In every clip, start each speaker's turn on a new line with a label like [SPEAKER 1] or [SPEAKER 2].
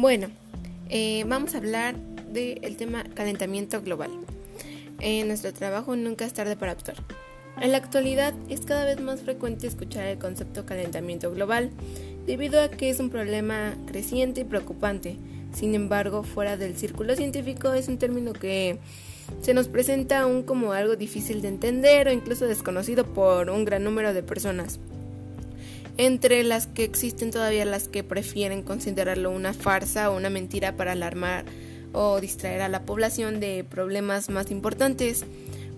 [SPEAKER 1] Bueno, eh, vamos a hablar del tema calentamiento global. En nuestro trabajo nunca es tarde para actuar. En la actualidad es cada vez más frecuente escuchar el concepto calentamiento global, debido a que es un problema creciente y preocupante. Sin embargo, fuera del círculo científico es un término que se nos presenta aún como algo difícil de entender o incluso desconocido por un gran número de personas entre las que existen todavía las que prefieren considerarlo una farsa o una mentira para alarmar o distraer a la población de problemas más importantes.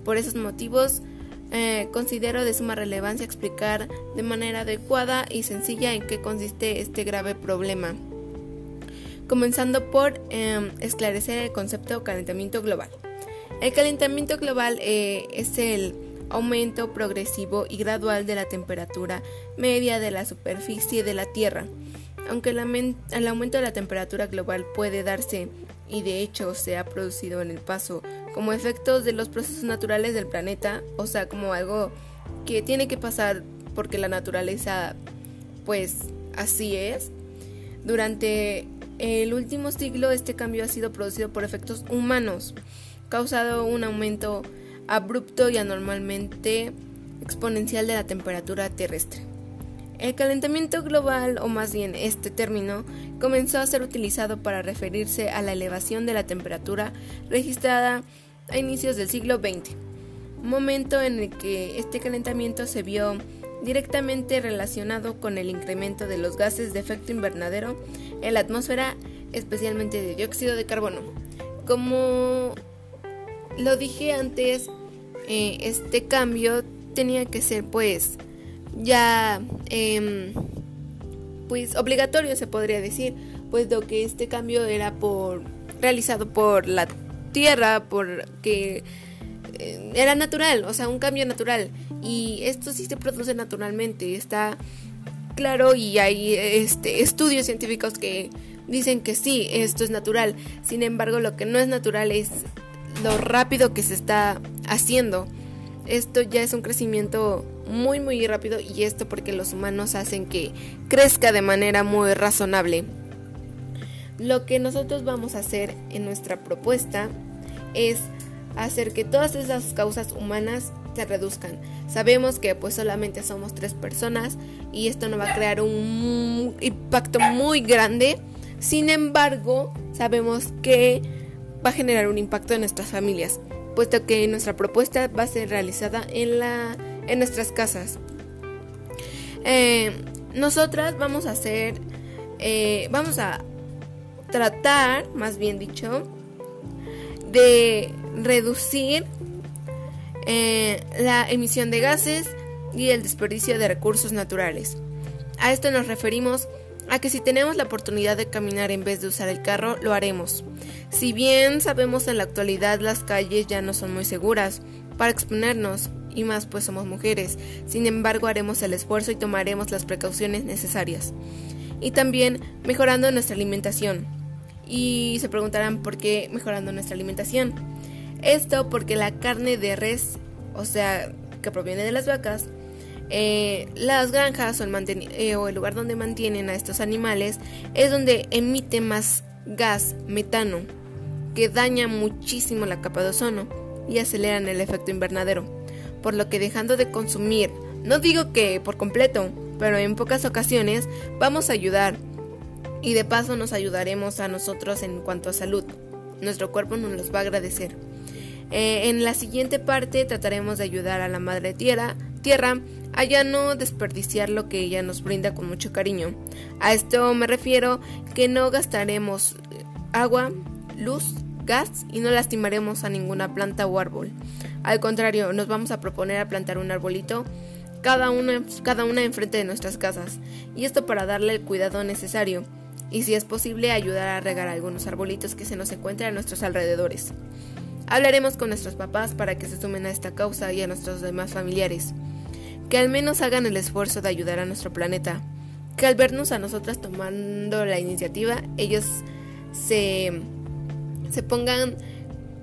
[SPEAKER 1] Por esos motivos, eh, considero de suma relevancia explicar de manera adecuada y sencilla en qué consiste este grave problema. Comenzando por em, esclarecer el concepto de calentamiento global. El calentamiento global eh, es el aumento progresivo y gradual de la temperatura media de la superficie de la Tierra. Aunque el, aumento de la temperatura global puede darse y de hecho se ha producido en el paso como efectos de los procesos naturales del planeta, o sea, como algo que tiene que pasar porque la naturaleza pues así es. Durante el último siglo este cambio ha sido producido por efectos humanos, causado un aumento abrupto y anormalmente exponencial de la temperatura terrestre. El calentamiento global, o más bien este término, comenzó a ser utilizado para referirse a la elevación de la temperatura registrada a inicios del siglo XX, momento en el que este calentamiento se vio directamente relacionado con el incremento de los gases de efecto invernadero en la atmósfera, especialmente de dióxido de carbono. Como lo dije antes, eh, este cambio tenía que ser pues ya em, pues obligatorio se podría decir, puesto que este cambio era por realizado por la tierra, porque eh, era natural, o sea, un cambio natural y esto sí se produce naturalmente, está claro y hay este estudios científicos que dicen que sí, esto es natural. Sin embargo, lo que no es natural es lo rápido que se está haciendo. Esto ya es un crecimiento muy muy rápido y esto porque los humanos hacen que crezca de manera muy razonable. Lo que nosotros vamos a hacer en nuestra propuesta es hacer que todas esas causas humanas se reduzcan. Sabemos que pues solamente somos tres personas y esto no va a crear un impacto muy grande. Sin embargo, sabemos que va a generar un impacto en nuestras familias, puesto que nuestra propuesta va a ser realizada en, la, en nuestras casas. Eh, nosotras vamos a hacer, eh, vamos a tratar, más bien dicho, de reducir eh, la emisión de gases y el desperdicio de recursos naturales. A esto nos referimos a que si tenemos la oportunidad de caminar en vez de usar el carro, lo haremos. Si bien sabemos en la actualidad las calles ya no son muy seguras para exponernos, y más pues somos mujeres, sin embargo haremos el esfuerzo y tomaremos las precauciones necesarias. Y también mejorando nuestra alimentación. Y se preguntarán por qué mejorando nuestra alimentación. Esto porque la carne de res, o sea, que proviene de las vacas, eh, las granjas o el, eh, o el lugar donde mantienen a estos animales es donde emite más gas metano que daña muchísimo la capa de ozono y aceleran el efecto invernadero, por lo que dejando de consumir, no digo que por completo, pero en pocas ocasiones vamos a ayudar y de paso nos ayudaremos a nosotros en cuanto a salud. Nuestro cuerpo nos los va a agradecer. Eh, en la siguiente parte trataremos de ayudar a la madre tierra, tierra a ya no desperdiciar lo que ella nos brinda con mucho cariño. A esto me refiero que no gastaremos agua, luz, gas y no lastimaremos a ninguna planta o árbol. Al contrario, nos vamos a proponer a plantar un arbolito cada una, cada una enfrente de nuestras casas, y esto para darle el cuidado necesario, y si es posible ayudar a regar algunos arbolitos que se nos encuentran a nuestros alrededores. Hablaremos con nuestros papás para que se sumen a esta causa y a nuestros demás familiares que al menos hagan el esfuerzo de ayudar a nuestro planeta, que al vernos a nosotras tomando la iniciativa, ellos se, se pongan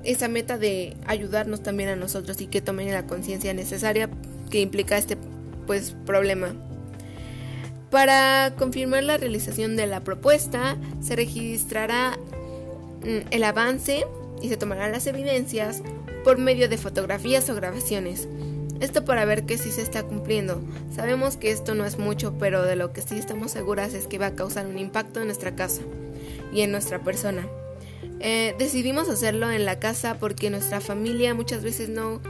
[SPEAKER 1] esa meta de ayudarnos también a nosotros y que tomen la conciencia necesaria que implica este pues problema. Para confirmar la realización de la propuesta, se registrará mm, el avance y se tomarán las evidencias por medio de fotografías o grabaciones. Esto para ver que sí se está cumpliendo. Sabemos que esto no es mucho, pero de lo que sí estamos seguras es que va a causar un impacto en nuestra casa y en nuestra persona. Eh, decidimos hacerlo en la casa porque nuestra familia muchas veces no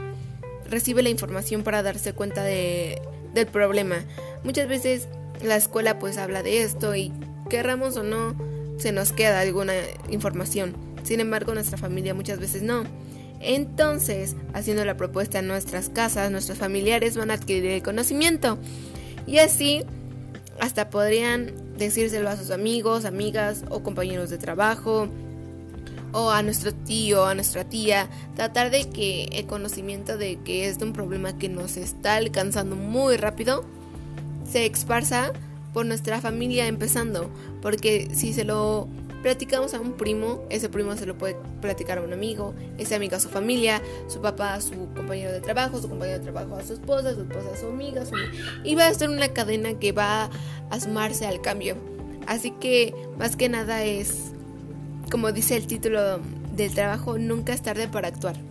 [SPEAKER 1] recibe la información para darse cuenta de, del problema. Muchas veces la escuela pues habla de esto y querramos o no se nos queda alguna información. Sin embargo, nuestra familia muchas veces no. Entonces, haciendo la propuesta en nuestras casas, nuestros familiares van a adquirir el conocimiento. Y así, hasta podrían decírselo a sus amigos, amigas o compañeros de trabajo, o a nuestro tío, a nuestra tía, tratar de que el conocimiento de que es de un problema que nos está alcanzando muy rápido, se esparza por nuestra familia empezando, porque si se lo platicamos a un primo, ese primo se lo puede platicar a un amigo, ese amigo a su familia, su papá a su compañero de trabajo, su compañero de trabajo a su esposa, su esposa a su amiga, y va a ser una cadena que va a sumarse al cambio. Así que más que nada es, como dice el título del trabajo, nunca es tarde para actuar.